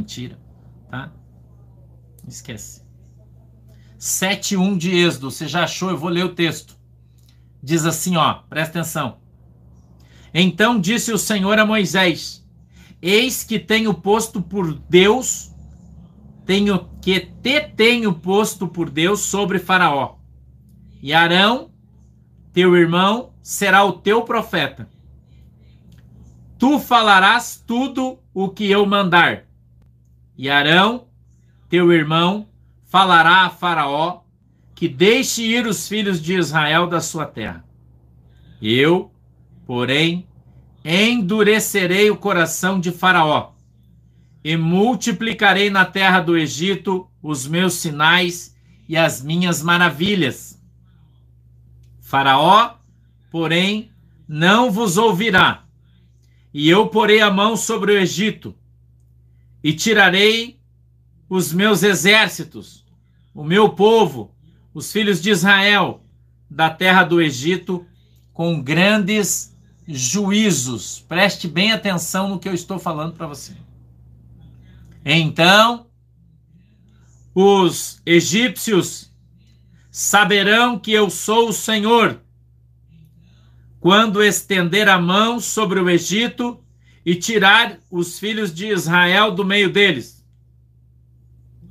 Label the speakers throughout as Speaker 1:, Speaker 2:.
Speaker 1: mentira, tá? Esquece. 7:1 de Êxodo, você já achou? Eu vou ler o texto. Diz assim, ó, presta atenção. Então disse o Senhor a Moisés: Eis que tenho posto por Deus, tenho que te tenho posto por Deus sobre Faraó. E Arão, teu irmão, será o teu profeta. Tu falarás tudo o que eu mandar. E Arão, teu irmão, falará a Faraó que deixe ir os filhos de Israel da sua terra. Eu, porém, endurecerei o coração de Faraó e multiplicarei na terra do Egito os meus sinais e as minhas maravilhas. Faraó, porém, não vos ouvirá, e eu porei a mão sobre o Egito, e tirarei os meus exércitos, o meu povo, os filhos de Israel, da terra do Egito, com grandes juízos. Preste bem atenção no que eu estou falando para você. Então, os egípcios saberão que eu sou o Senhor quando estender a mão sobre o Egito e tirar os filhos de Israel do meio deles.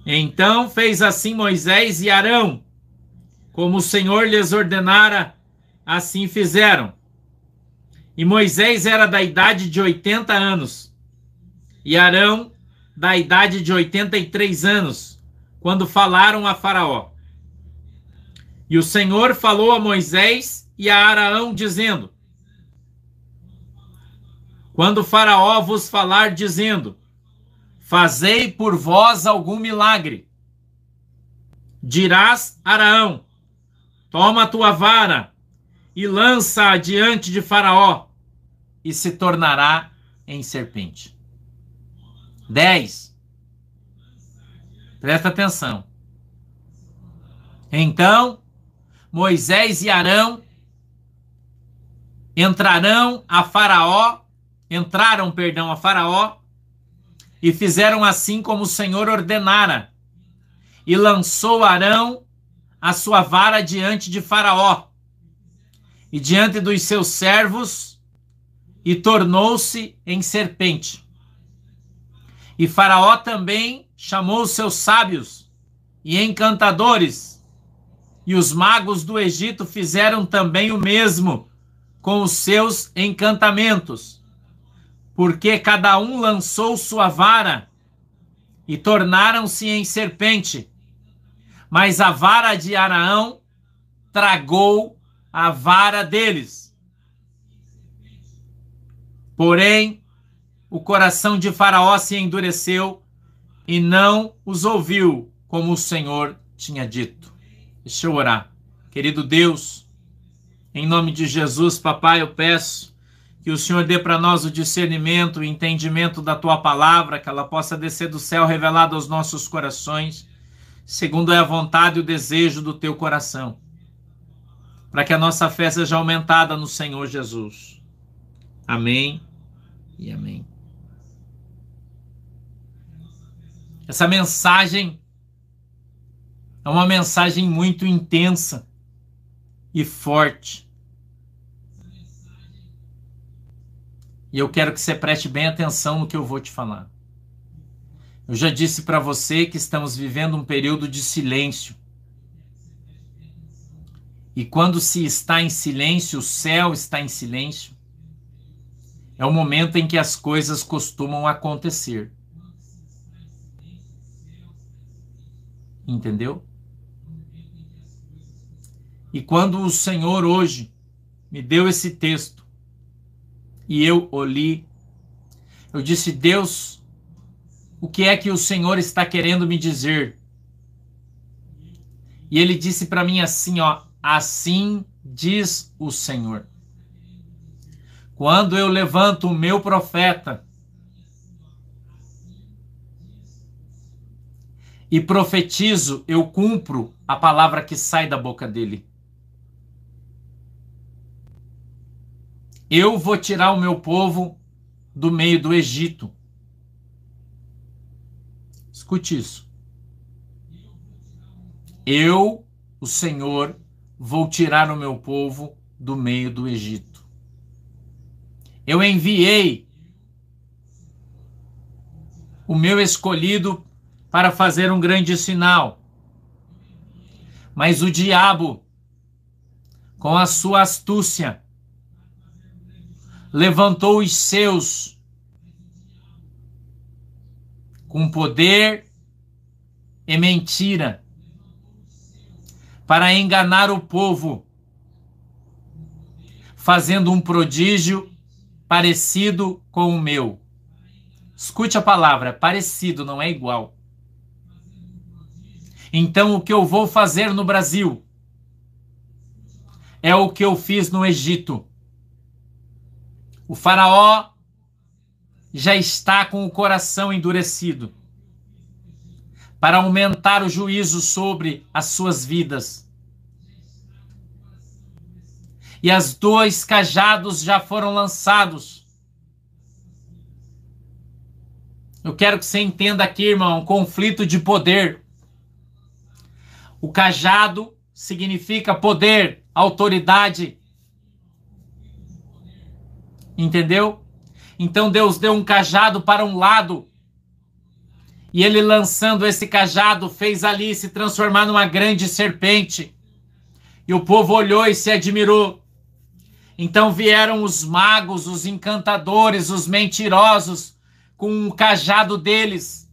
Speaker 1: Então fez assim Moisés e Arão, como o Senhor lhes ordenara, assim fizeram. E Moisés era da idade de 80 anos, e Arão da idade de 83 anos, quando falaram a Faraó. E o Senhor falou a Moisés e a Araão, dizendo: Quando Faraó vos falar, dizendo: Fazei por vós algum milagre. Dirás Araão: Toma a tua vara e lança-a diante de Faraó, e se tornará em serpente. 10. Presta atenção. Então Moisés e Arão entrarão a Faraó, entraram, perdão, a Faraó e fizeram assim como o Senhor ordenara. E lançou Arão a sua vara diante de Faraó e diante dos seus servos, e tornou-se em serpente. E Faraó também chamou os seus sábios e encantadores, e os magos do Egito fizeram também o mesmo com os seus encantamentos porque cada um lançou sua vara e tornaram-se em serpente. Mas a vara de Araão tragou a vara deles. Porém, o coração de Faraó se endureceu e não os ouviu, como o Senhor tinha dito. Deixa eu orar. Querido Deus, em nome de Jesus, papai, eu peço que o Senhor dê para nós o discernimento, o entendimento da tua palavra, que ela possa descer do céu revelado aos nossos corações, segundo é a vontade e o desejo do teu coração, para que a nossa fé seja aumentada no Senhor Jesus. Amém e amém. Essa mensagem é uma mensagem muito intensa e forte E eu quero que você preste bem atenção no que eu vou te falar. Eu já disse para você que estamos vivendo um período de silêncio. E quando se está em silêncio, o céu está em silêncio, é o momento em que as coisas costumam acontecer. Entendeu? E quando o Senhor hoje me deu esse texto, e eu o li. Eu disse: Deus, o que é que o Senhor está querendo me dizer? E ele disse para mim assim, ó, assim diz o Senhor. Quando eu levanto o meu profeta e profetizo, eu cumpro a palavra que sai da boca dele. Eu vou tirar o meu povo do meio do Egito. Escute isso. Eu, o Senhor, vou tirar o meu povo do meio do Egito. Eu enviei o meu escolhido para fazer um grande sinal. Mas o diabo, com a sua astúcia, levantou os seus com poder e mentira para enganar o povo, fazendo um prodígio parecido com o meu. Escute a palavra, parecido, não é igual. Então, o que eu vou fazer no Brasil é o que eu fiz no Egito. O Faraó já está com o coração endurecido para aumentar o juízo sobre as suas vidas. E as dois cajados já foram lançados. Eu quero que você entenda aqui, irmão, um conflito de poder. O cajado significa poder, autoridade. Entendeu? Então Deus deu um cajado para um lado. E ele lançando esse cajado fez ali se transformar numa grande serpente. E o povo olhou e se admirou. Então vieram os magos, os encantadores, os mentirosos com o cajado deles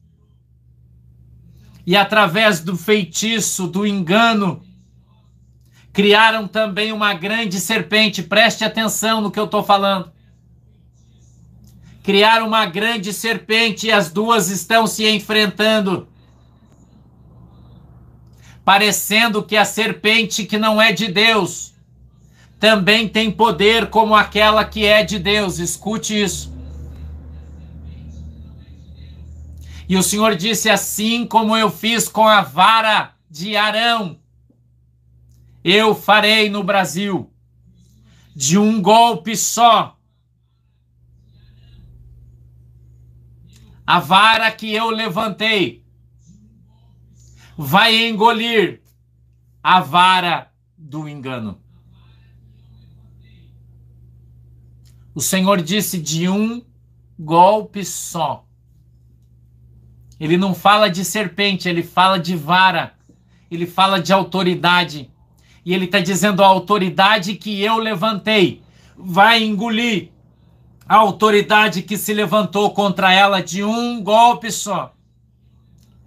Speaker 1: e através do feitiço, do engano, criaram também uma grande serpente. Preste atenção no que eu estou falando. Criaram uma grande serpente e as duas estão se enfrentando. Parecendo que a serpente que não é de Deus também tem poder como aquela que é de Deus. Escute isso. E o Senhor disse: Assim como eu fiz com a vara de Arão, eu farei no Brasil, de um golpe só. A vara que eu levantei vai engolir a vara do engano. O Senhor disse: de um golpe só ele não fala de serpente, ele fala de vara. Ele fala de autoridade. E ele está dizendo: a autoridade que eu levantei vai engolir a autoridade que se levantou contra ela de um golpe só.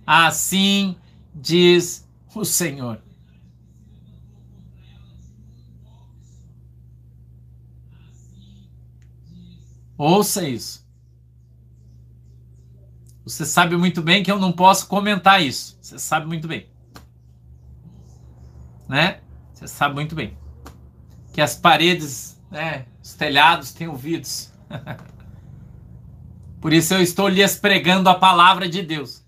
Speaker 1: Assim diz o Senhor. Ouça isso. Você sabe muito bem que eu não posso comentar isso. Você sabe muito bem. Né? Você sabe muito bem. Que as paredes, né, os telhados têm ouvidos. Por isso eu estou lhes pregando a palavra de Deus.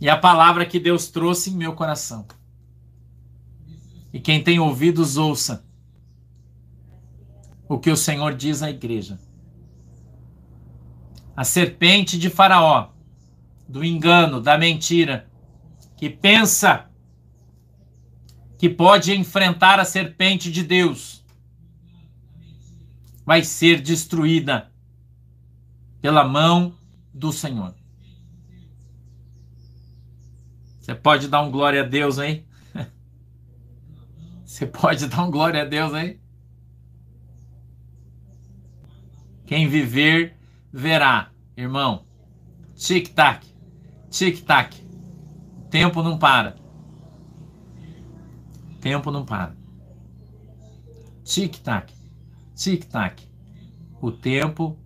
Speaker 1: E a palavra que Deus trouxe em meu coração. E quem tem ouvidos, ouça o que o Senhor diz à igreja a serpente de Faraó, do engano, da mentira, que pensa que pode enfrentar a serpente de Deus, vai ser destruída pela mão do Senhor. Você pode dar um glória a Deus aí? Você pode dar um glória a Deus aí? Quem viver verá, irmão. Tic-tac, tic-tac. Tempo não para. Tempo não para. Tic-tac, tic-tac. O tempo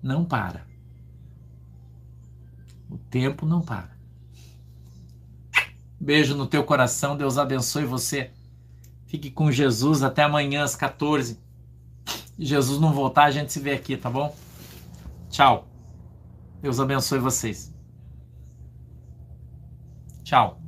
Speaker 1: não para. O tempo não para. Beijo no teu coração, Deus abençoe você. Fique com Jesus até amanhã às 14. Se Jesus não voltar, a gente se vê aqui, tá bom? Tchau. Deus abençoe vocês. Tchau.